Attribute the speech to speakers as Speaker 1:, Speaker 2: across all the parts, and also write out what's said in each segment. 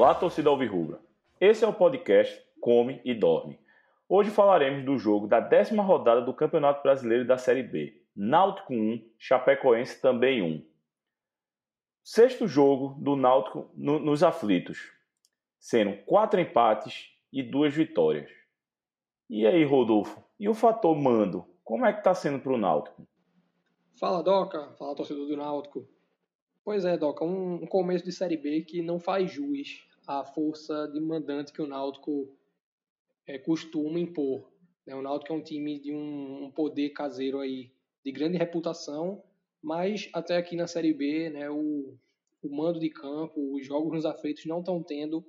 Speaker 1: Olá, torcida Alvirrubra. Esse é o podcast Come e Dorme. Hoje falaremos do jogo da décima rodada do Campeonato Brasileiro da Série B. Náutico 1, Chapecoense também 1. Sexto jogo do Náutico no, nos aflitos, sendo quatro empates e duas vitórias. E aí, Rodolfo, e o fator mando, como é que está sendo para o Náutico?
Speaker 2: Fala, Doca. Fala, torcedor do Náutico. Pois é, Doca, um, começo de Série B que não faz jus à força de mandante que o Náutico é, costuma impor. Né? O Náutico é um time de um, um, poder caseiro aí, de grande reputação, mas até aqui na Série B, né, o, o mando de campo, os jogos nos aflitos não estão tendo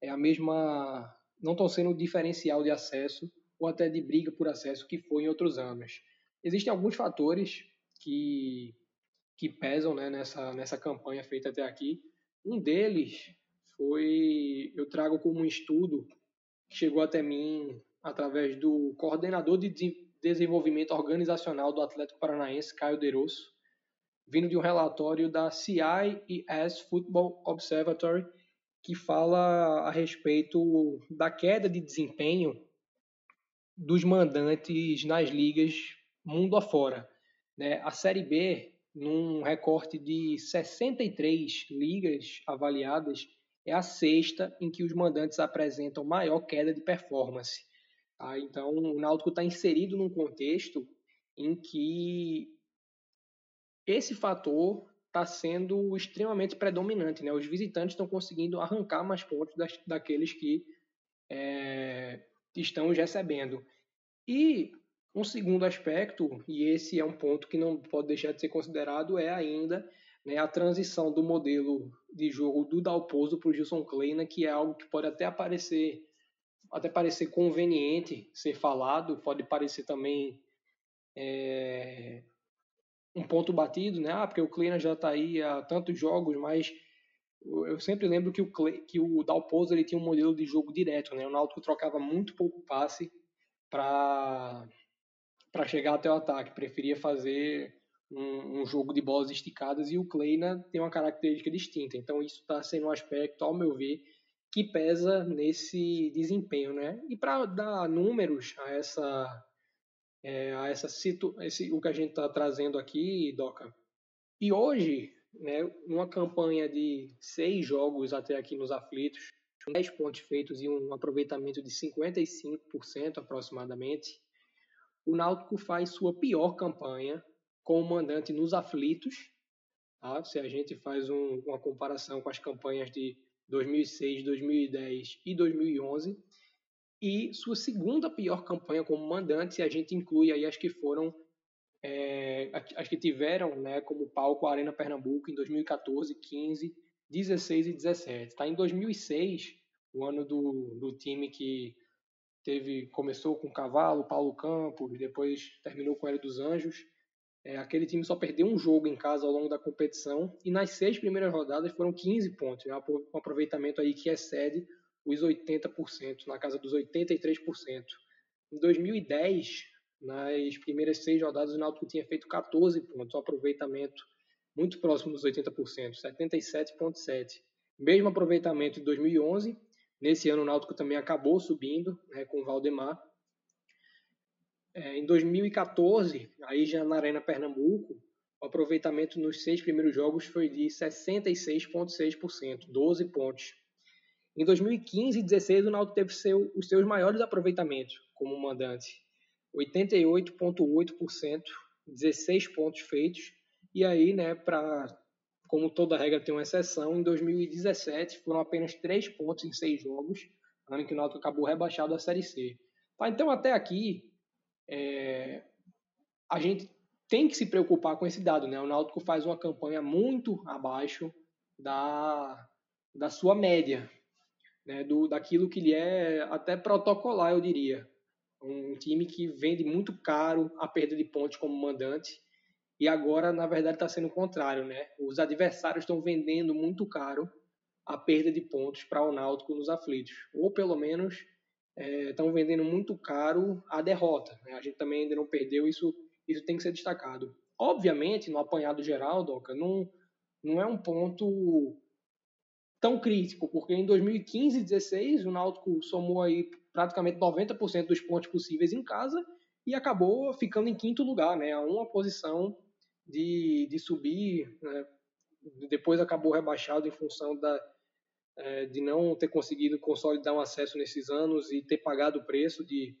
Speaker 2: é, a mesma... não estão sendo o diferencial de acesso ou até de briga por acesso que foi em outros anos. Existem alguns fatores que que pesam né, nessa, nessa campanha feita até aqui. Um deles foi, eu trago como um estudo que chegou até mim através do coordenador de desenvolvimento organizacional do Atlético Paranaense, Caio Derosso, vindo de um relatório da CIES Football Observatory, que fala a respeito da queda de desempenho dos mandantes nas ligas mundo afora. Né? A Série B num recorte de 63 ligas avaliadas, é a sexta em que os mandantes apresentam maior queda de performance. Tá? Então, o Náutico está inserido num contexto em que esse fator está sendo extremamente predominante. Né? Os visitantes estão conseguindo arrancar mais pontos das, daqueles que é, estão recebendo. E um segundo aspecto, e esse é um ponto que não pode deixar de ser considerado, é ainda né, a transição do modelo de jogo do Dalpozo para o Gilson Kleina, que é algo que pode até aparecer até parecer conveniente ser falado, pode parecer também é, um ponto batido, né? Ah, porque o Kleina já está aí há tantos jogos, mas eu sempre lembro que o, que o Dalpozo ele tinha um modelo de jogo direto, né? O Náutico trocava muito pouco passe para para chegar até o ataque. Preferia fazer um, um, jogo de bolas esticadas e o Kleina tem uma característica distinta. Então isso está sendo um aspecto, ao meu ver, que pesa nesse desempenho, né? E para dar números a essa é, a essa situ, esse, o que a gente está trazendo aqui, Doca. E hoje, né, uma campanha de seis jogos até aqui nos aflitos, 10 pontos feitos e um aproveitamento de 55% aproximadamente, o Náutico faz sua pior campanha com o mandante nos aflitos. Tá? Se a gente faz um, uma comparação com as campanhas de 2006, 2010 e 2011. E sua segunda pior campanha como mandante, se a gente inclui aí as que foram, é, as que tiveram né, como palco a Arena Pernambuco em 2014, 15, 16 e 17. Tá? Em 2006, o ano do, do time que teve começou com Cavalo, Paulo Campos, depois terminou com Hélio dos Anjos. É, aquele time só perdeu um jogo em casa ao longo da competição e nas seis primeiras rodadas foram 15 pontos, né, um aproveitamento aí que excede os 80%, na casa dos 83%. Em 2010, nas primeiras seis rodadas, o Náutico tinha feito 14 pontos, um aproveitamento muito próximo dos 80%, 77,7%. Mesmo aproveitamento de 2011 Nesse ano o Náutico também acabou subindo né, com o Valdemar. É, em 2014, aí já na Arena Pernambuco, o aproveitamento nos seis primeiros jogos foi de 66,6%, 12 pontos. Em 2015 e 2016, o Náutico teve seu, os seus maiores aproveitamentos como mandante, 88,8%, 16 pontos feitos. E aí, né, para como toda regra tem uma exceção, em 2017 foram apenas três pontos em seis jogos, ano em que o Náutico acabou rebaixado da Série C. Tá, então, até aqui, é, a gente tem que se preocupar com esse dado. Né? O Náutico faz uma campanha muito abaixo da, da sua média, né? Do, daquilo que lhe é até protocolar, eu diria. Um time que vende muito caro a perda de pontos como mandante e agora, na verdade, está sendo o contrário, né? Os adversários estão vendendo muito caro a perda de pontos para o Náutico nos aflitos. Ou, pelo menos, estão é, vendendo muito caro a derrota. Né? A gente também ainda não perdeu, isso, isso tem que ser destacado. Obviamente, no apanhado geral, Doca, não, não é um ponto tão crítico, porque em 2015 e 2016 o Náutico somou aí praticamente 90% dos pontos possíveis em casa e acabou ficando em quinto lugar, né, a uma posição de, de subir, né, depois acabou rebaixado em função da, é, de não ter conseguido consolidar um acesso nesses anos e ter pagado o preço de,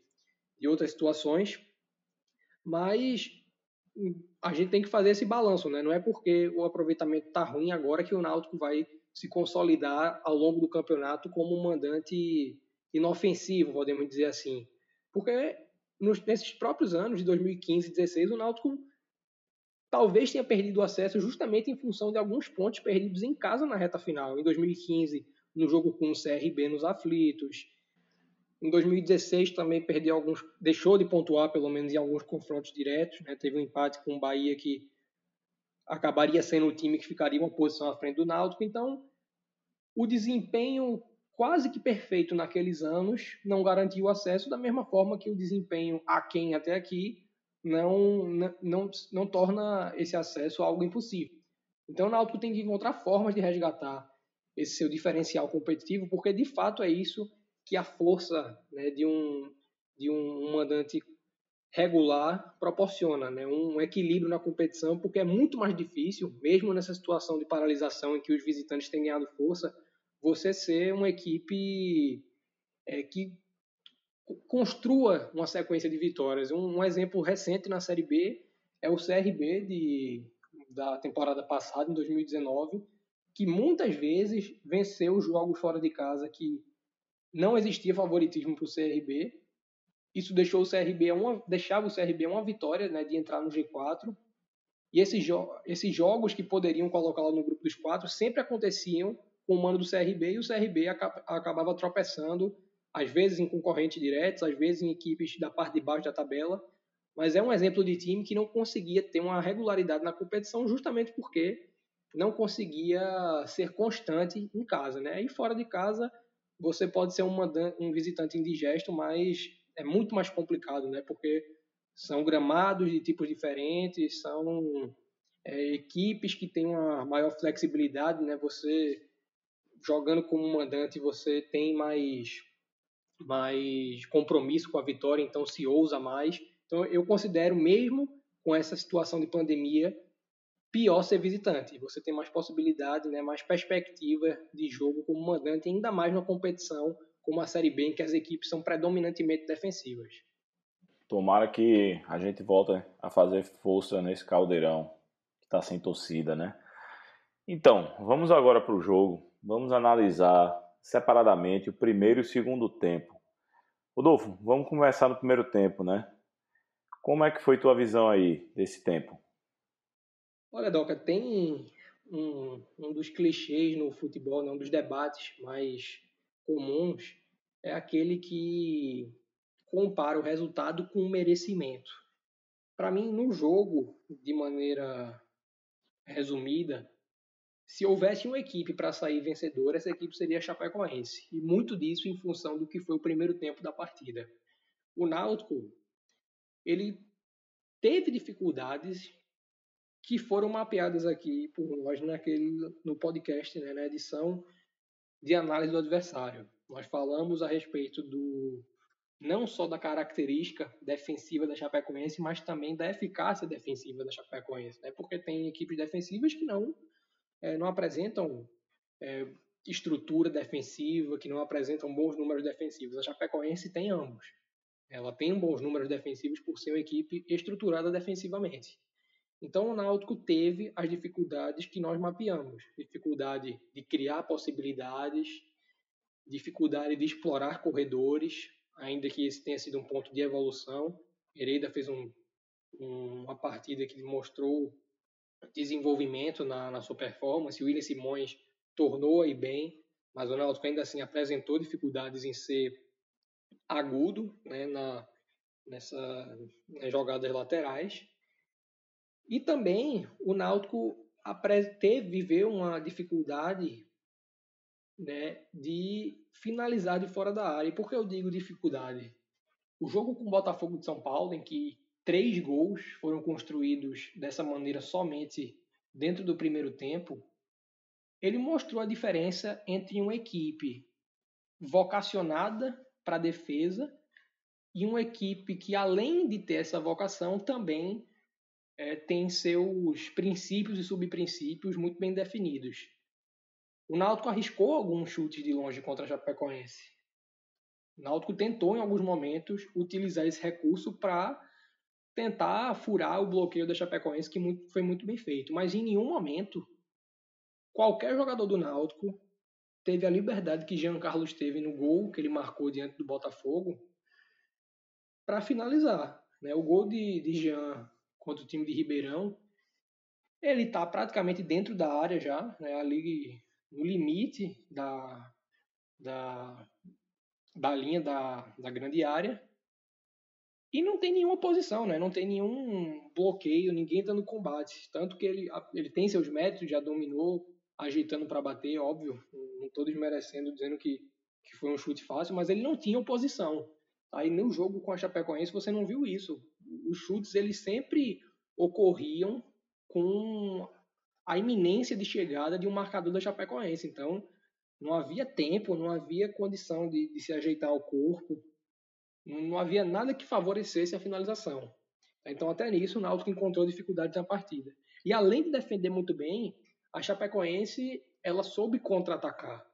Speaker 2: de outras situações. Mas a gente tem que fazer esse balanço, né? Não é porque o aproveitamento está ruim agora que o Náutico vai se consolidar ao longo do campeonato como um mandante inofensivo, podemos dizer assim. Porque nos, nesses próprios anos de 2015 e 2016, o Náutico talvez tenha perdido o acesso justamente em função de alguns pontos perdidos em casa na reta final. Em 2015, no jogo com o CRB nos aflitos. Em 2016 também perdeu alguns, deixou de pontuar pelo menos em alguns confrontos diretos. Né? Teve um empate com o Bahia que acabaria sendo o time que ficaria uma posição à frente do Náutico. Então, o desempenho quase que perfeito naqueles anos não garantiu acesso da mesma forma que o desempenho aquém até aqui não, não, não, torna esse acesso algo impossível. Então o Náutico tem que encontrar formas de resgatar esse seu diferencial competitivo, porque de fato é isso que a força né, de, um, de um mandante regular proporciona, né? um equilíbrio na competição, porque é muito mais difícil, mesmo nessa situação de paralisação em que os visitantes têm ganhado força, você ser uma equipe é, que construa uma sequência de vitórias. Um, um, exemplo recente na Série B é o CRB de, da temporada passada, em 2019, que muitas vezes venceu os jogos fora de casa que não existia favoritismo para o CRB. Isso deixou o CRB uma, deixava o CRB uma vitória né, de entrar no G4. E esses, jo esses jogos que poderiam colocá-lo no grupo dos quatro sempre aconteciam com o mano do CRB e o CRB acabava tropeçando às vezes em concorrentes diretos, às vezes em equipes da parte de baixo da tabela, mas é um exemplo de time que não conseguia ter uma regularidade na competição justamente porque não conseguia ser constante em casa, né? E fora de casa você pode ser um, um visitante indigesto, mas é muito mais complicado, né? Porque são gramados de tipos diferentes, são é, equipes que têm uma maior flexibilidade, né? Você jogando como mandante, você tem mais mais compromisso com a vitória, então se ousa mais. Então eu considero mesmo com essa situação de pandemia pior ser visitante. Você tem mais possibilidade, né, mais perspectiva de jogo como mandante, ainda mais numa competição como a Série B, em que as equipes são predominantemente defensivas.
Speaker 1: Tomara que a gente volte a fazer força nesse caldeirão que está sem torcida, né? Então, vamos agora para o jogo. Vamos analisar separadamente o primeiro e o segundo tempo. Rodolfo, vamos começar no primeiro tempo, né? Como é que foi tua visão aí desse tempo?
Speaker 2: Olha, Doca, tem um, um dos clichês no futebol, né, um dos debates mais comuns, é aquele que compara o resultado com o merecimento. Para mim, no jogo, de maneira resumida, se houvesse uma equipe para sair vencedora, essa equipe seria a Chapecoense. E muito disso em função do que foi o primeiro tempo da partida. O Náutico, ele teve dificuldades que foram mapeadas aqui por nós naquele, no podcast, né, na edição de análise do adversário. Nós falamos a respeito do não só da característica defensiva da Chapecoense, mas também da eficácia defensiva da Chapecoense, né? Porque tem equipes defensivas que não é, não apresentam é, estrutura defensiva, que não apresentam bons números defensivos. A Chapecoense tem ambos. Ela tem bons números defensivos por ser uma equipe estruturada defensivamente. Então o Náutico teve as dificuldades que nós mapeamos: dificuldade de criar possibilidades, dificuldade de explorar corredores, ainda que esse tenha sido um ponto de evolução. Hereda fez um, um, uma partida que mostrou desenvolvimento na, na sua performance. O William Simões tornou aí bem, mas o Náutico ainda assim apresentou dificuldades em ser agudo né, na, nessa, nas jogadas laterais. E também o Náutico teve, viveu uma dificuldade né, de finalizar de fora da área. E por que eu digo dificuldade? O jogo com o Botafogo de São Paulo, em que três gols foram construídos dessa maneira somente dentro do primeiro tempo, ele mostrou a diferença entre uma equipe vocacionada para a defesa e uma equipe que, além de ter essa vocação, também é, tem seus princípios e subprincípios muito bem definidos. O Náutico arriscou alguns chutes de longe contra a Chapecoense. O Náutico tentou, em alguns momentos, utilizar esse recurso para tentar furar o bloqueio da Chapecoense, que muito, foi muito bem feito. Mas em nenhum momento, qualquer jogador do Náutico teve a liberdade que Jean Carlos teve no gol que ele marcou diante do Botafogo para finalizar. Né? O gol de, de Jean contra o time de Ribeirão, ele está praticamente dentro da área já, né? ali no limite da, da, da linha da, da grande área. E não tem nenhuma oposição, né? não tem nenhum bloqueio, ninguém está no combate. Tanto que ele, ele tem seus méritos, já dominou, agitando para bater, óbvio, não estou desmerecendo, dizendo que, que foi um chute fácil, mas ele não tinha oposição. Aí no jogo com a Chapecoense você não viu isso. Os chutes eles sempre ocorriam com a iminência de chegada de um marcador da Chapecoense. Então não havia tempo, não havia condição de, de se ajeitar o corpo, não, havia nada que favorecesse a finalização. Então até nisso o Náutico encontrou dificuldades na partida. E além de defender muito bem, a Chapecoense ela soube contra-atacar.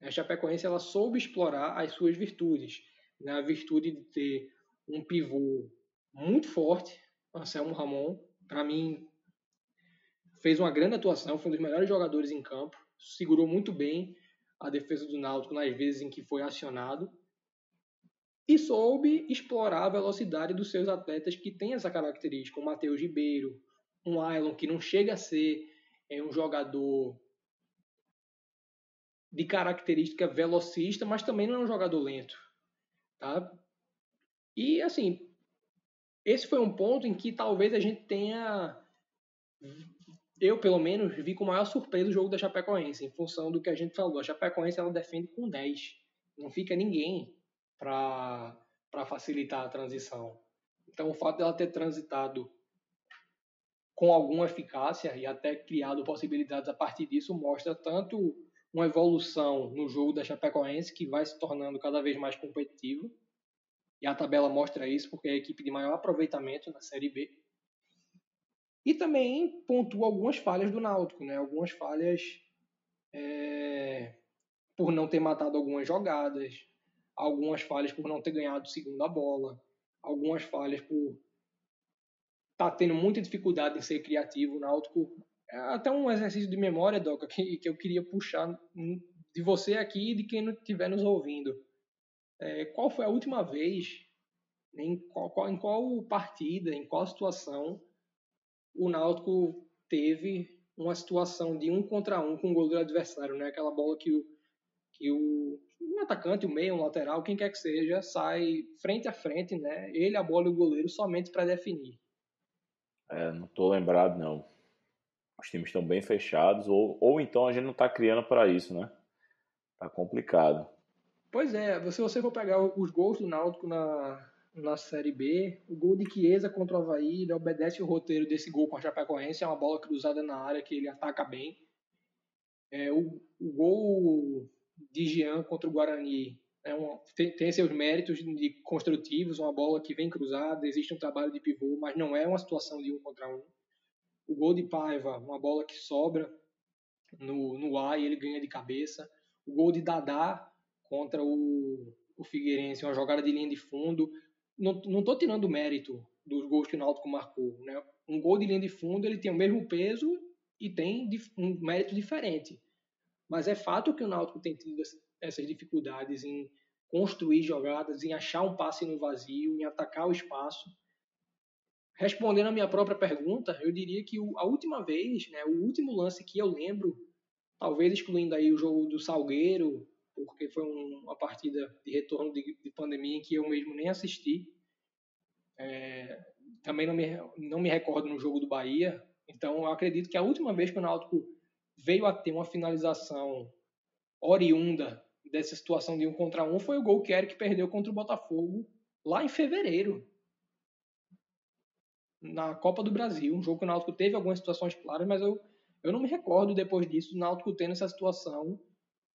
Speaker 2: A Chapecoense ela soube explorar as suas virtudes, né? a virtude de ter um pivô muito forte, Anselmo Ramon, para mim fez uma grande atuação, foi um dos melhores jogadores em campo, segurou muito bem a defesa do Náutico nas vezes em que foi acionado e soube explorar a velocidade dos seus atletas que têm essa característica, o Matheus Ribeiro, um Ailon que não chega a ser é um jogador de característica velocista, mas também não é um jogador lento, tá? E assim, esse foi um ponto em que talvez a gente tenha eu pelo menos vi com maior surpresa o jogo da Chapecoense, em função do que a gente falou. A Chapecoense ela defende com 10. Não fica ninguém para facilitar a transição. Então o fato dela ter transitado com alguma eficácia e até criado possibilidades a partir disso, mostra tanto uma evolução no jogo da Chapecoense, que vai se tornando cada vez mais competitivo, e a tabela mostra isso porque é a equipe de maior aproveitamento na Série B. E também pontua algumas falhas do Náutico, né? algumas falhas é, por não ter matado algumas jogadas, algumas falhas por não ter ganhado segunda bola, algumas falhas por tá tendo muita dificuldade em ser criativo. O Náutico é até um exercício de memória, Doca, que, que eu queria puxar de você aqui e de quem estiver nos ouvindo. É, qual foi a última vez, em qual, em qual partida, em qual situação o Náutico teve uma situação de um contra um com o goleiro adversário, né? Aquela bola que o, que o um atacante, o meio, um lateral, quem quer que seja, sai frente a frente, né? Ele, a bola e o goleiro somente para definir.
Speaker 1: É, não estou lembrado, não. Os times estão bem fechados, ou, ou então a gente não está criando para isso, né? Tá complicado.
Speaker 2: Pois é, se você for pegar os gols do Náutico na, na Série B, o gol de Chiesa contra o Havaí, ele obedece o roteiro desse gol com a Chapecoense, é uma bola cruzada na área que ele ataca bem. É, o, o gol de Jean contra o Guarani é tem, tem, seus méritos de construtivos, uma bola que vem cruzada, existe um trabalho de pivô, mas não é uma situação de um contra um. O gol de Paiva, uma bola que sobra no, no ar e ele ganha de cabeça. O gol de Dadá contra o, o Figueirense, uma jogada de linha de fundo. Não estou tirando mérito dos gols que o Náutico marcou. Né? Um gol de linha de fundo ele tem o mesmo peso e tem um mérito diferente. Mas é fato que o Náutico tem tido essas dificuldades em construir jogadas, em achar um passe no vazio, em atacar o espaço. Respondendo a minha própria pergunta, eu diria que a última vez, né, o último lance que eu lembro, talvez excluindo aí o jogo do Salgueiro, porque foi uma partida de retorno de, de pandemia em que eu mesmo nem assisti. É, também não me, não me recordo no jogo do Bahia. Então, eu acredito que a última vez que o Náutico veio a ter uma finalização oriunda dessa situação de um contra um foi o gol que Eric perdeu contra o Botafogo lá em fevereiro. Na Copa do Brasil. Um jogo que o Náutico teve algumas situações claras, mas eu, Eu não me recordo depois disso do Náutico tendo essa situação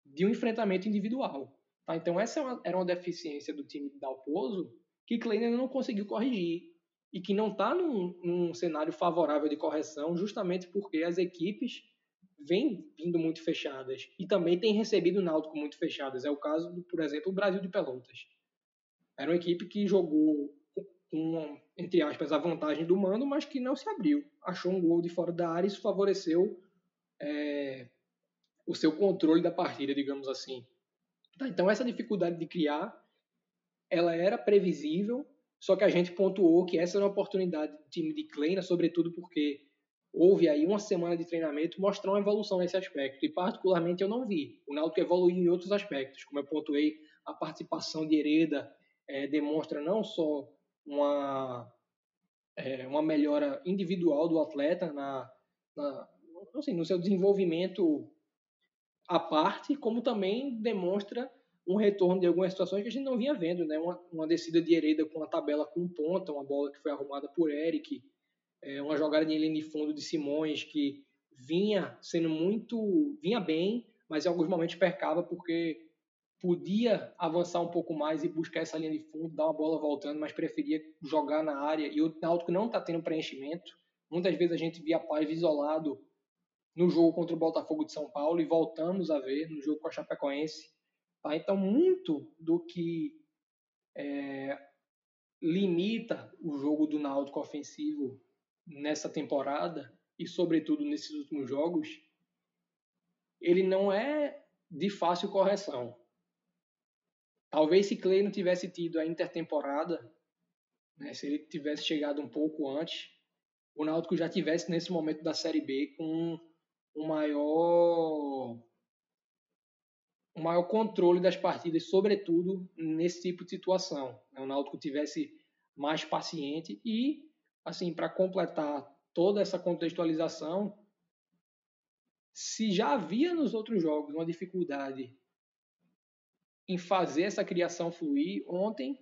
Speaker 2: de um enfrentamento individual. Tá? Então essa é era uma deficiência do time de Dalpozo que Kleiner não conseguiu corrigir e que não está num, num cenário favorável de correção justamente porque as equipes vêm vindo muito fechadas e também têm recebido o Náutico muito fechadas. É o caso, do, por exemplo, o Brasil de Pelotas. Era uma equipe que jogou com, entre aspas, a vantagem do mando, mas que não se abriu. Achou um gol de fora da área e isso favoreceu é, o seu controle da partida, digamos assim. Tá, então essa dificuldade de criar, ela era previsível, só que a gente pontuou que essa era uma oportunidade do time de Kleina, sobretudo porque houve aí uma semana de treinamento mostrar uma evolução nesse aspecto. E particularmente eu não vi. O Náutico evoluiu em outros aspectos, como eu pontuei, a participação de Hereda é, demonstra não só uma é, uma melhora individual do atleta na, na assim, no seu desenvolvimento à parte, como também demonstra um retorno de algumas situações que a gente não vinha vendo, né? Uma, uma descida de Hereda com a tabela com ponta, uma bola que foi arrumada por Eric, é, uma jogada de linha de fundo de Simões que vinha sendo muito, vinha bem, mas em alguns momentos percava porque podia avançar um pouco mais e buscar essa linha de fundo, dar uma bola voltando, mas preferia jogar na área. E o Náutico não está tendo preenchimento. Muitas vezes a gente via Paz isolado no jogo contra o Botafogo de São Paulo e voltamos a ver no jogo com a Chapecoense. Tá? Então, muito do que é, limita o jogo do Náutico ofensivo nessa temporada e, sobretudo, nesses últimos jogos, ele não é de fácil correção. Talvez se Clay não tivesse tido a intertemporada, né, se ele tivesse chegado um pouco antes, o Náutico já tivesse nesse momento da Série B com um maior um maior controle das partidas, sobretudo nesse tipo de situação. Né? O Náutico tivesse mais paciente e, assim, para completar toda essa contextualização, se já havia nos outros jogos uma dificuldade em fazer essa criação fluir. Ontem,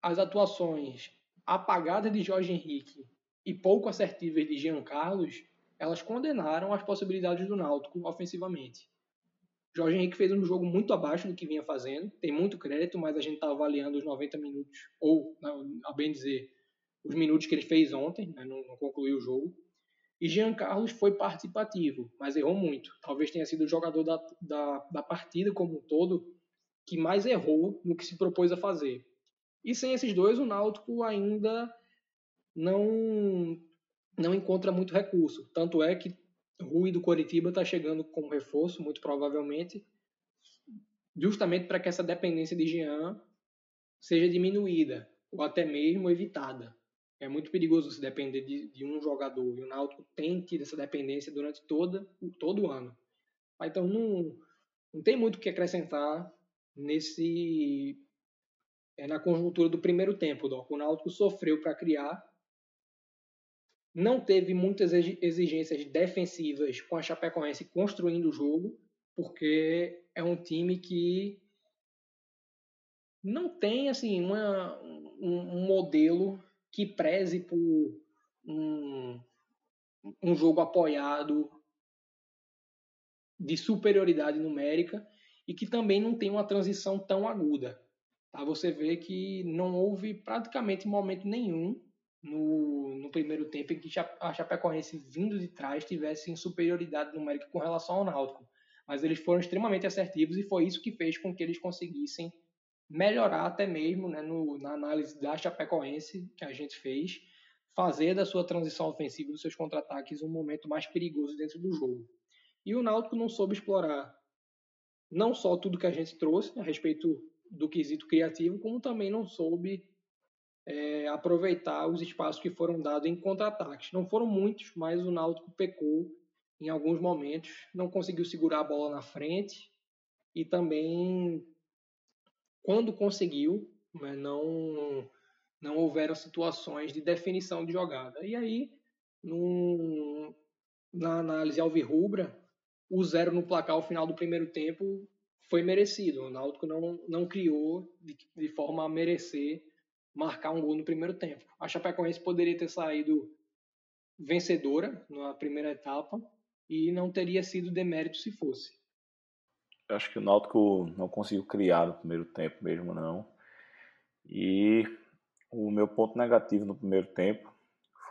Speaker 2: as atuações apagadas de Jorge Henrique e pouco assertivas de Jean Carlos, elas condenaram as possibilidades do Náutico ofensivamente. Jorge Henrique fez um jogo muito abaixo do que vinha fazendo, tem muito crédito, mas a gente está avaliando os 90 minutos, ou, a bem dizer, os minutos que ele fez ontem, né, não, não concluiu o jogo. E Jean Carlos foi participativo, mas errou muito. Talvez tenha sido o jogador da, da, da partida como um todo que mais errou no que se propôs a fazer. E sem esses dois, o Náutico ainda não, não encontra muito recurso. Tanto é que Rui do Coritiba está chegando como reforço, muito provavelmente, justamente para que essa dependência de Jean seja diminuída ou até mesmo evitada. É muito perigoso se depender de, de, um jogador. E o Náutico tem tido essa dependência durante toda, todo o ano. Então não, não tem muito o que acrescentar nesse é, na conjuntura do primeiro tempo. Doc. O Náutico sofreu para criar. Não teve muitas exigências defensivas com a Chapecoense construindo o jogo, porque é um time que não tem assim uma, um, um modelo que preze por um, um jogo apoiado de superioridade numérica e que também não tem uma transição tão aguda. Tá? Você vê que não houve praticamente momento nenhum no, no primeiro tempo em que a Chapecoense vindo de trás tivesse superioridade numérica com relação ao Náutico. Mas eles foram extremamente assertivos e foi isso que fez com que eles conseguissem melhorar até mesmo né, no, na análise da Chapecoense que a gente fez, fazer da sua transição ofensiva dos seus contra-ataques um momento mais perigoso dentro do jogo. E o Náutico não soube explorar não só tudo que a gente trouxe a respeito do quesito criativo, como também não soube é, aproveitar os espaços que foram dados em contra-ataques. Não foram muitos, mas o Náutico pecou em alguns momentos, não conseguiu segurar a bola na frente e também quando conseguiu, né, não, não houveram situações de definição de jogada. E aí, num, na análise alvirrubra, o zero no placar ao final do primeiro tempo foi merecido. O Náutico não, não criou de, de forma a merecer marcar um gol no primeiro tempo. A Chapecoense poderia ter saído vencedora na primeira etapa e não teria sido demérito se fosse.
Speaker 1: Acho que o Náutico não conseguiu criar no primeiro tempo mesmo não. E o meu ponto negativo no primeiro tempo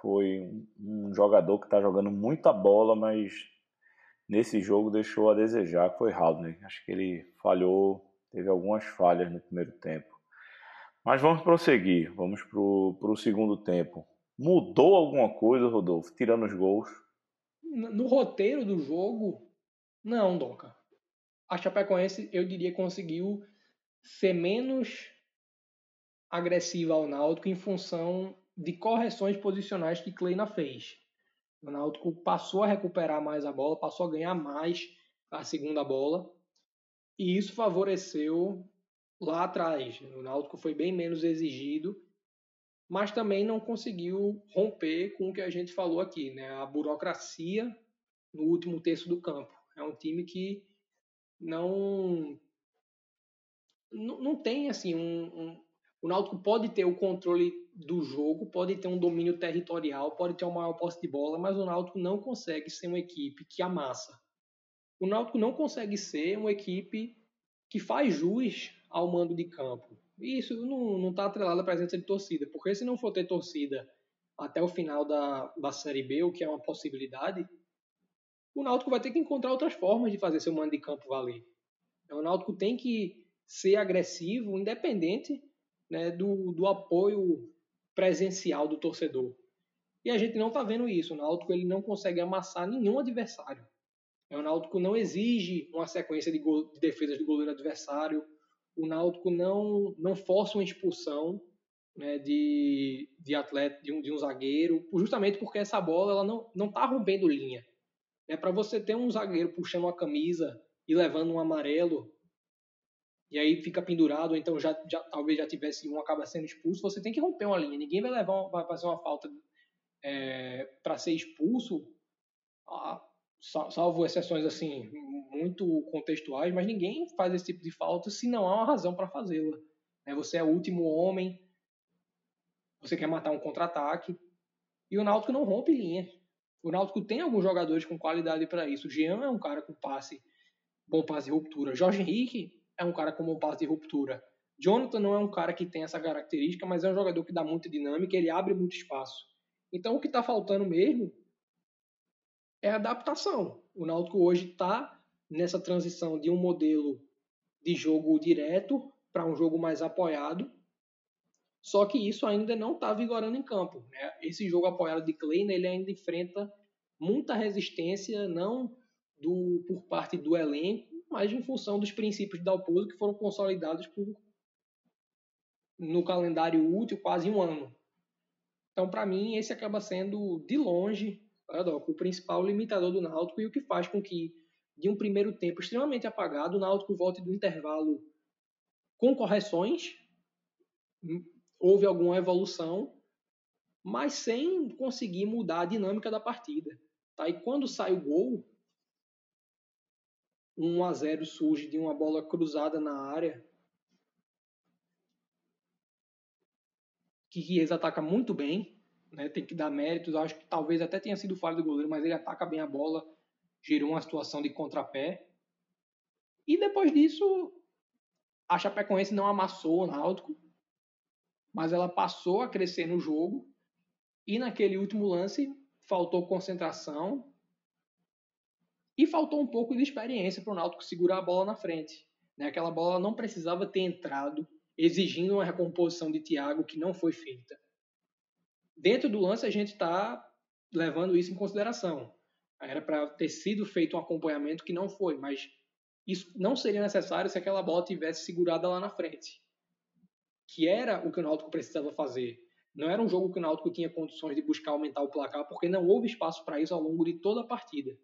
Speaker 1: foi um jogador que está jogando muita bola, mas nesse jogo deixou a desejar, que foi Haldner. Acho que ele falhou, teve algumas falhas no primeiro tempo. Mas vamos prosseguir, vamos para o segundo tempo. Mudou alguma coisa, Rodolfo, tirando os gols?
Speaker 2: No roteiro do jogo, não, Doca. A Chapecoense, eu diria, conseguiu ser menos agressiva ao Náutico em função de correções posicionais que Kleina fez. O Náutico passou a recuperar mais a bola, passou a ganhar mais a segunda bola, e isso favoreceu lá atrás. O Náutico foi bem menos exigido, mas também não conseguiu romper com o que a gente falou aqui, né? A burocracia no último terço do campo. É um time que não não, tem assim um, um o Náutico pode ter o controle do jogo, pode ter um domínio territorial, pode ter uma maior posse de bola, mas o Náutico não consegue ser uma equipe que amassa. O Náutico não consegue ser uma equipe que faz jus ao mando de campo. E isso não está atrelado à presença de torcida, porque se não for ter torcida até o final da, da Série B, o que é uma possibilidade, o Náutico vai ter que encontrar outras formas de fazer seu mando de campo valer. Então, o Náutico tem que ser agressivo, independente né, do, do apoio presencial do torcedor. E a gente não está vendo isso. O Náutico ele não consegue amassar nenhum adversário. O Náutico não exige uma sequência de, gol, de defesas do goleiro adversário. O Náutico não, não força uma expulsão né, de, de atleta, de um, de um zagueiro, justamente porque essa bola ela não está rompendo linha. É para você ter um zagueiro puxando uma camisa e levando um amarelo, e aí fica pendurado, então já, já talvez já tivesse um acaba sendo expulso, você tem que romper uma linha. Ninguém vai levar, vai fazer uma falta é, para ser expulso, salvo exceções assim muito contextuais, mas ninguém faz esse tipo de falta se não há uma razão para fazê-la. É, você é o último homem, você quer matar um contra-ataque, e o Náutico não rompe linha. O Náutico tem alguns jogadores com qualidade para isso. O Jean é um cara com passe, bom passe de ruptura. Jorge Henrique é um cara como um passe de ruptura. Jonathan não é um cara que tem essa característica, mas é um jogador que dá muita dinâmica, ele abre muito espaço. Então o que está faltando mesmo é adaptação. O Náutico hoje está nessa transição de um modelo de jogo direto para um jogo mais apoiado, só que isso ainda não está vigorando em campo. Né? Esse jogo apoiado de Kleina ele ainda enfrenta muita resistência, não do, por parte do elenco, mas em função dos princípios de Dalpozo que foram consolidados por, no calendário útil quase um ano. Então, para mim, esse acaba sendo, de longe, o principal limitador do Náutico e o que faz com que, de um primeiro tempo extremamente apagado, o Náutico volte do intervalo com correções, houve alguma evolução, mas sem conseguir mudar a dinâmica da partida. Tá? E quando sai o gol, 1 a 0 surge de uma bola cruzada na área. Que Chiesa ataca muito bem, né? tem que dar méritos. Acho que talvez até tenha sido falha do goleiro, mas ele ataca bem a bola, gerou uma situação de contrapé. E depois disso, a Chapecoense não amassou o Náutico, mas ela passou a crescer no jogo. E naquele último lance, faltou concentração, e faltou um pouco de experiência para o Náutico segurar a bola na frente. Né? Aquela bola não precisava ter entrado, exigindo uma recomposição de Thiago que não foi feita. Dentro do lance, a gente está levando isso em consideração. Era para ter sido feito um acompanhamento que não foi, mas isso não seria necessário se aquela bola tivesse segurada lá na frente. Que era o que o Náutico precisava fazer. Não era um jogo que o Náutico tinha condições de buscar aumentar o placar, porque não houve espaço para isso ao longo de toda a partida.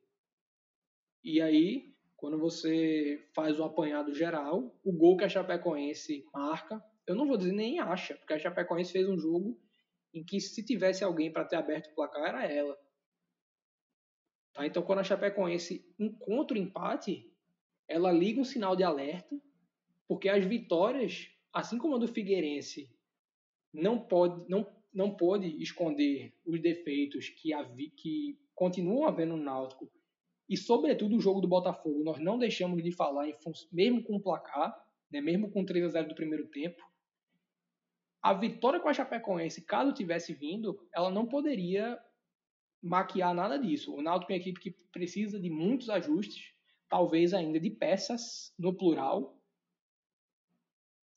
Speaker 2: E aí, quando você faz o apanhado geral, o gol que a Chapecoense marca, eu não vou dizer nem acha, porque a Chapecoense fez um jogo em que se tivesse alguém para ter aberto o placar, era ela. Tá? Então, quando a Chapecoense encontra o empate, ela liga um sinal de alerta, porque as vitórias, assim como a do Figueirense, não pode, não, não pôde esconder os defeitos que, havi, que continuam havendo no Náutico e, sobretudo, o jogo do Botafogo. Nós não deixamos de falar, mesmo com o placar, né, mesmo com 3 a 0 do primeiro tempo, a vitória com a Chapecoense, caso tivesse vindo, ela não poderia maquiar nada disso. O Náutico é uma equipe que precisa de muitos ajustes, talvez ainda de peças no plural.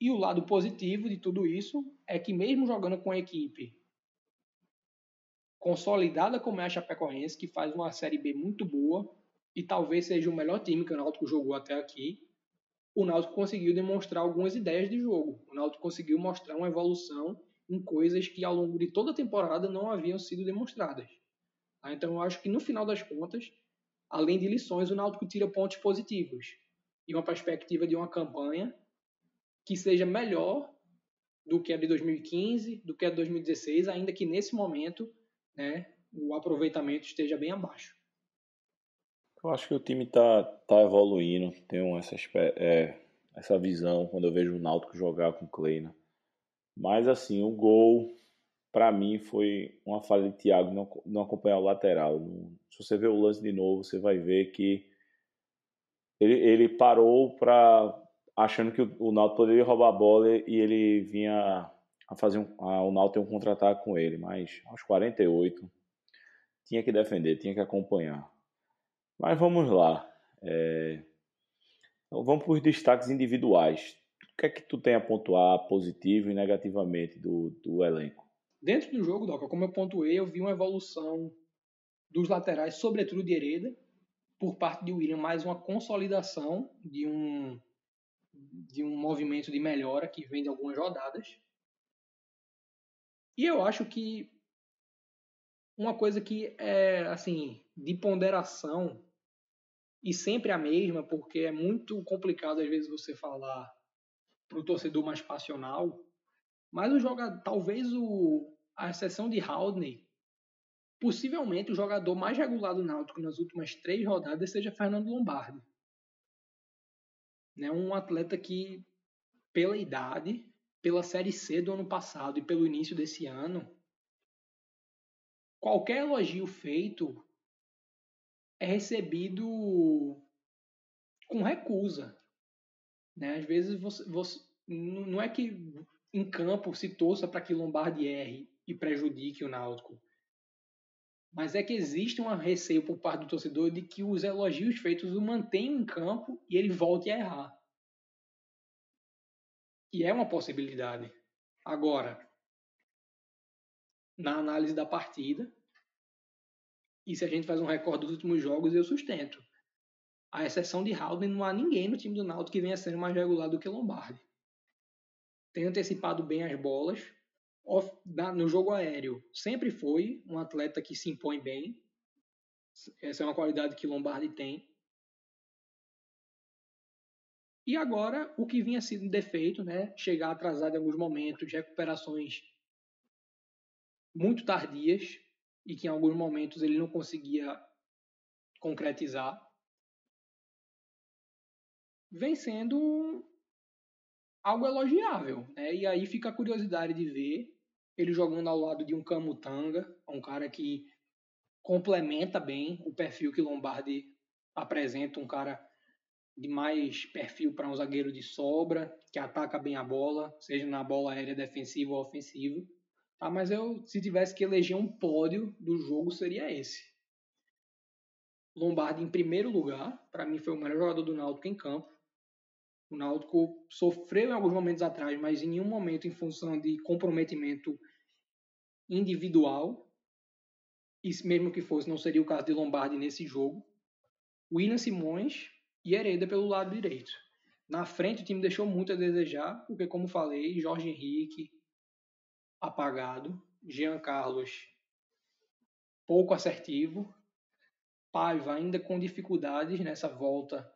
Speaker 2: E o lado positivo de tudo isso é que mesmo jogando com a equipe consolidada como é a Chapecoense, que faz uma Série B muito boa e talvez seja o melhor time que o Náutico jogou até aqui, o Náutico conseguiu demonstrar algumas ideias de jogo. O Náutico conseguiu mostrar uma evolução em coisas que ao longo de toda a temporada não haviam sido demonstradas. Tá? Então eu acho que no final das contas, além de lições, o Náutico tira pontos positivos e uma perspectiva de uma campanha que seja melhor do que a de 2015, do que a de 2016, ainda que nesse momento né, o aproveitamento esteja bem abaixo.
Speaker 1: Eu acho que o time está tá evoluindo, tenho essa, é, essa visão quando eu vejo o Náutico jogar com o Kleina. Mas assim, o gol para mim foi uma falha de Thiago não, não acompanhar o lateral. Se você ver o lance de novo, você vai ver que ele, ele parou para achando que o, o Náutico poderia roubar a bola e ele vinha a fazer um, a, o Náutico ter um contra-ataque com ele, mas aos 48 tinha que defender, tinha que acompanhar. Mas vamos lá. É... Então, vamos para os destaques individuais. O que é que tu tem a pontuar positivo e negativamente do, do elenco?
Speaker 2: Dentro do jogo, Doca, como eu pontuei, eu vi uma evolução dos laterais, sobretudo de Hereda, por parte de William, mais uma consolidação de um, de um movimento de melhora que vem de algumas rodadas. E eu acho que uma coisa que é, assim, de ponderação e sempre a mesma, porque é muito complicado às vezes você falar para o torcedor mais passional mas o jogador, talvez o, a exceção de Haldney, possivelmente o jogador mais regular do Náutico nas últimas três rodadas seja Fernando Lombardi. Né? Um atleta que, pela idade, pela Série C do ano passado e pelo início desse ano, qualquer elogio feito é recebido com recusa. Né? Às vezes você, você não é que em campo se torça para que Lombardi erre e prejudique o Náutico. Mas é que existe um receio por parte do torcedor de que os elogios feitos o mantenham em campo e ele volte a errar. E é uma possibilidade. Agora, na análise da partida, e se a gente faz um recorde dos últimos jogos, eu sustento. A exceção de Haldane, não há ninguém no time do Náutico que venha sendo mais regular do que Lombardi tem antecipado bem as bolas. No jogo aéreo, sempre foi um atleta que se impõe bem. Essa é uma qualidade que Lombardi tem. E agora, o que vinha sendo defeito, né? chegar atrasado em alguns momentos, recuperações muito tardias e que em alguns momentos ele não conseguia concretizar, vem sendo algo elogiável. Né? E aí fica a curiosidade de ver ele jogando ao lado de um Camutanga, um cara que complementa bem o perfil que Lombardi apresenta, um cara de mais perfil para um zagueiro de sobra, que ataca bem a bola, seja na bola aérea defensiva ou ofensiva. Tá, mas eu, se tivesse que eleger um pódio do jogo, seria esse. Lombardi em primeiro lugar, para mim foi o melhor jogador do Náutico em campo. O Náutico sofreu em alguns momentos atrás, mas em nenhum momento em função de comprometimento individual. E mesmo que fosse, não seria o caso de Lombardi nesse jogo. William Simões e Hereda pelo lado direito. Na frente o time deixou muito a desejar, porque como falei, Jorge Henrique apagado, Jean Carlos pouco assertivo, Paiva ainda com dificuldades nessa volta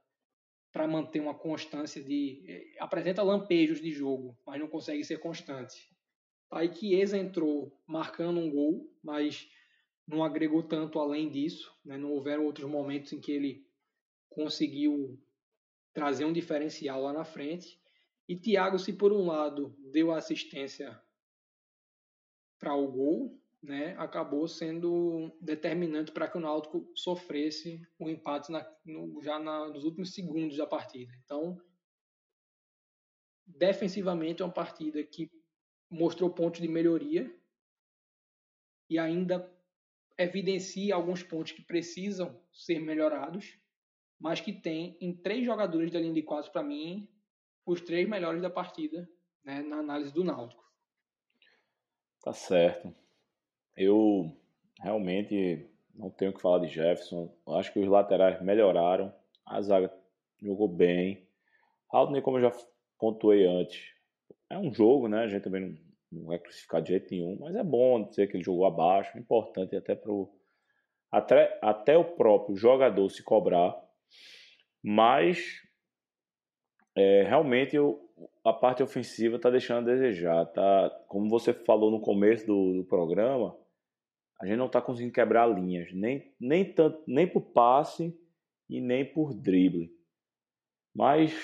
Speaker 2: para manter uma constância de. Eh, apresenta lampejos de jogo, mas não consegue ser constante. Aí Chiesa entrou marcando um gol, mas não agregou tanto além disso. Né? Não houveram outros momentos em que ele conseguiu trazer um diferencial lá na frente. E Thiago, se por um lado deu assistência para o gol, né, acabou sendo determinante para que o Náutico sofresse o um empate na, no, já na, nos últimos segundos da partida. Então, defensivamente é uma partida que mostrou pontos de melhoria e ainda evidencia alguns pontos que precisam ser melhorados, mas que tem em três jogadores da linha de quatro para mim os três melhores da partida, né, na análise do Náutico.
Speaker 1: Tá certo. Eu realmente não tenho o que falar de Jefferson. Acho que os laterais melhoraram. A zaga jogou bem. Aldney, como eu já pontuei antes, é um jogo, né? A gente também não, não vai crucificar de jeito nenhum, mas é bom dizer que ele jogou abaixo. É importante até pro até, até o próprio jogador se cobrar. Mas é, realmente eu, a parte ofensiva está deixando a desejar. Tá, como você falou no começo do, do programa, a gente não está conseguindo quebrar linhas, nem, nem, tanto, nem por passe e nem por drible. Mas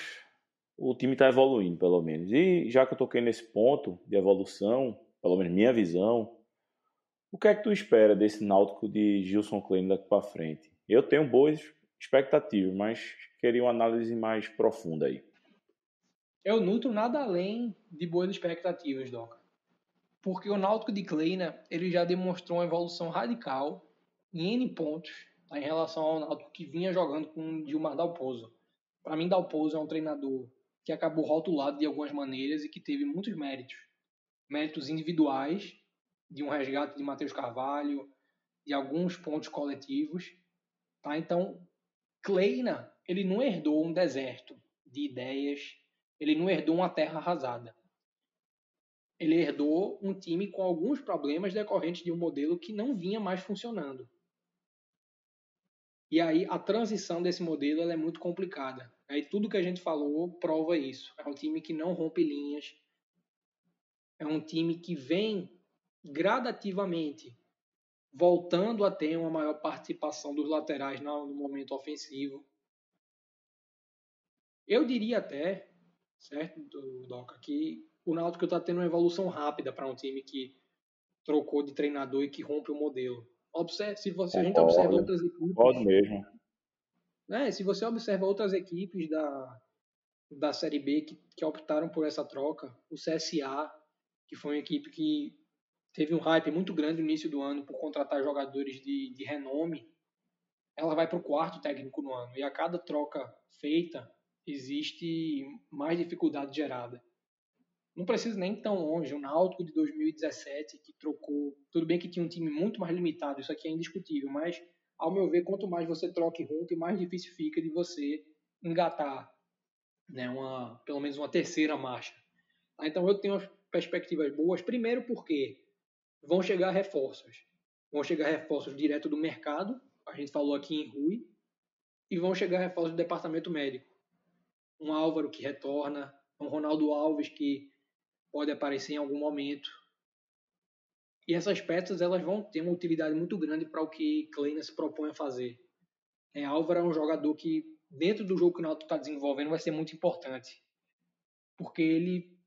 Speaker 1: o time está evoluindo, pelo menos. E já que eu toquei nesse ponto de evolução, pelo menos minha visão, o que é que tu espera desse Náutico de Gilson Klein daqui para frente? Eu tenho boas expectativas, mas queria uma análise mais profunda aí.
Speaker 2: Eu nutro nada além de boas expectativas, Doca. Porque o Náutico de Kleina, ele já demonstrou uma evolução radical em N pontos tá, em relação ao Náutico que vinha jogando com o Dilmar Dalpozo. Para mim, Dalpozo é um treinador que acabou rotulado de algumas maneiras e que teve muitos méritos. Méritos individuais, de um resgate de Matheus Carvalho, de alguns pontos coletivos. Tá? Então, Kleina, ele não herdou um deserto de ideias, ele não herdou uma terra arrasada. Ele herdou um time com alguns problemas decorrentes de um modelo que não vinha mais funcionando. E aí a transição desse modelo é muito complicada. Aí tudo que a gente falou prova isso. É um time que não rompe linhas. É um time que vem gradativamente voltando a ter uma maior participação dos laterais no momento ofensivo. Eu diria até certo, do Doca, que o Náutico está tendo uma evolução rápida para um time que trocou de treinador e que rompe o modelo. Observe, se você, a gente observa outras equipes.
Speaker 1: Pode mesmo.
Speaker 2: Né, se você observa outras equipes da, da Série B que, que optaram por essa troca, o CSA, que foi uma equipe que teve um hype muito grande no início do ano por contratar jogadores de, de renome, ela vai para o quarto técnico no ano. E a cada troca feita, existe mais dificuldade gerada. Não precisa nem tão longe. O Náutico de 2017, que trocou. Tudo bem que tinha um time muito mais limitado, isso aqui é indiscutível, mas, ao meu ver, quanto mais você troca e rompe, mais difícil fica de você engatar né, uma, pelo menos uma terceira marcha. Tá, então, eu tenho perspectivas boas. Primeiro, porque vão chegar reforços. Vão chegar reforços direto do mercado, a gente falou aqui em Rui, e vão chegar reforços do departamento médico um Álvaro que retorna, um Ronaldo Alves que pode aparecer em algum momento. E essas peças elas vão ter uma utilidade muito grande para o que Kleina se propõe a fazer. É, Álvaro é um jogador que, dentro do jogo que o Náutico está desenvolvendo, vai ser muito importante. Porque ele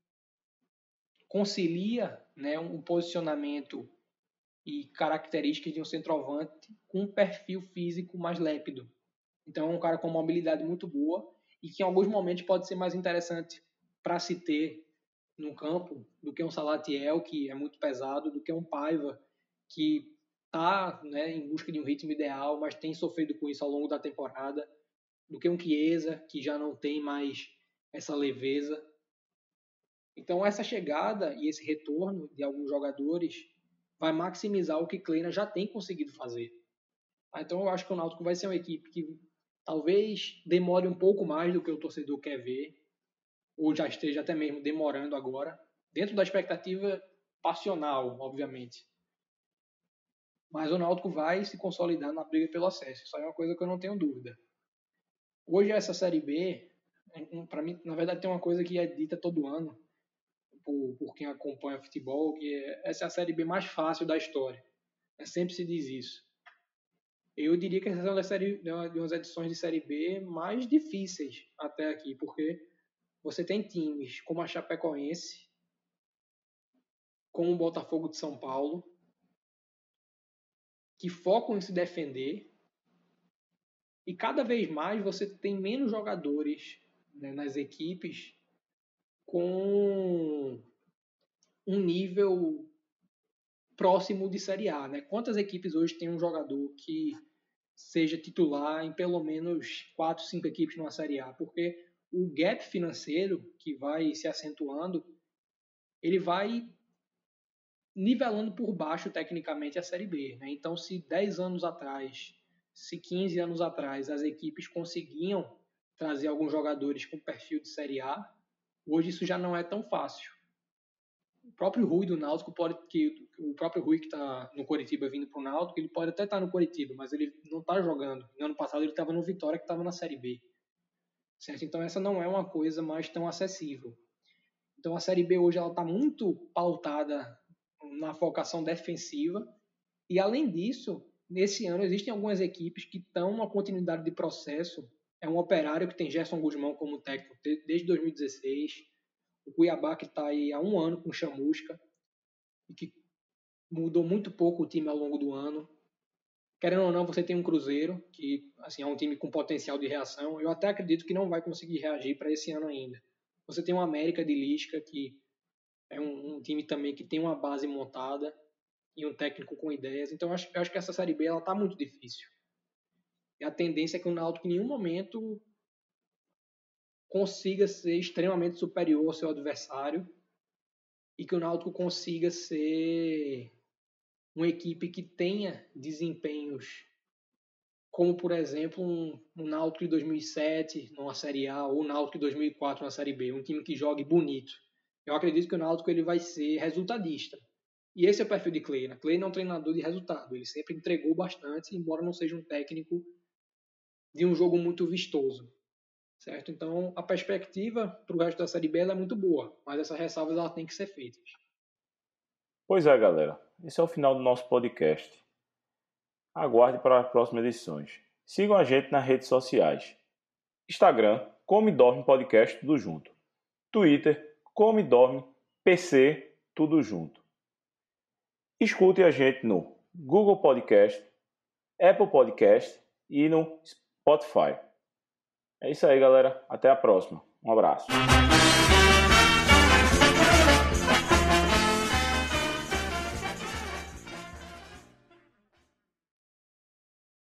Speaker 2: concilia né, um posicionamento e características de um centroavante com um perfil físico mais lépido. Então é um cara com uma mobilidade muito boa e que em alguns momentos pode ser mais interessante para se ter no campo do que um Salatiel, que é muito pesado, do que um Paiva, que está né, em busca de um ritmo ideal, mas tem sofrido com isso ao longo da temporada, do que um Chiesa, que já não tem mais essa leveza. Então, essa chegada e esse retorno de alguns jogadores vai maximizar o que Kleina já tem conseguido fazer. Então, eu acho que o Náutico vai ser uma equipe que talvez demore um pouco mais do que o torcedor quer ver, ou já esteja até mesmo demorando agora, dentro da expectativa passional, obviamente. Mas o Náutico vai se consolidar na briga pelo acesso. Isso é uma coisa que eu não tenho dúvida. Hoje essa série B, para mim, na verdade tem uma coisa que é dita todo ano por, por quem acompanha futebol, que é, essa é a série B mais fácil da história. É, sempre se diz isso. Eu diria que essa é uma das, série, de umas edições de Série B mais difíceis até aqui, porque você tem times como a Chapecoense, com o Botafogo de São Paulo, que focam em se defender, e cada vez mais você tem menos jogadores né, nas equipes com um nível próximo de Série A. Né? Quantas equipes hoje tem um jogador que seja titular em pelo menos 4, 5 equipes numa Série A? Porque o gap financeiro que vai se acentuando, ele vai nivelando por baixo tecnicamente a Série B. Né? Então, se 10 anos atrás, se 15 anos atrás as equipes conseguiam trazer alguns jogadores com perfil de Série A, hoje isso já não é tão fácil. O próprio Rui do Náutico pode que o próprio Rui que está no Coritiba vindo para o Náutico, ele pode até estar tá no Coritiba, mas ele não está jogando. No ano passado ele estava no Vitória que estava na Série B. Certo? Então essa não é uma coisa mais tão acessível. Então a Série B hoje ela está muito pautada na focação defensiva. E além disso, nesse ano existem algumas equipes que estão uma continuidade de processo. É um operário que tem Gerson Guzmão como técnico desde 2016. O Cuiabá que está aí há um ano com Chamusca e que mudou muito pouco o time ao longo do ano. Querendo ou não, você tem um Cruzeiro que assim é um time com potencial de reação. Eu até acredito que não vai conseguir reagir para esse ano ainda. Você tem o América de Lisca que é um, um, time também que tem uma base montada e um técnico com ideias. Então, eu acho, eu acho que essa Série B ela tá muito difícil. E a tendência é que o Náutico em nenhum momento consiga ser extremamente superior ao seu adversário e que o Náutico consiga ser uma equipe que tenha desempenhos como, por exemplo, um, um Náutico de 2007 numa Série A ou um Náutico de 2004 na Série B, um time que jogue bonito. Eu acredito que o Náutico ele vai ser resultadista. E esse é o perfil de Clay. Né? Clay não é um treinador de resultado. Ele sempre entregou bastante, embora não seja um técnico de um jogo muito vistoso. Certo? Então, a perspectiva para o resto da Série B é muito boa, mas essas ressalvas elas têm que ser feitas.
Speaker 1: Pois é, galera. Esse é o final do nosso podcast. Aguarde para as próximas edições. Sigam a gente nas redes sociais. Instagram, Come Dorme Podcast, tudo junto. Twitter, come, dorme, PC, tudo junto. Escute a gente no Google Podcast, Apple Podcast e no Spotify. É isso aí, galera. Até a próxima. Um abraço.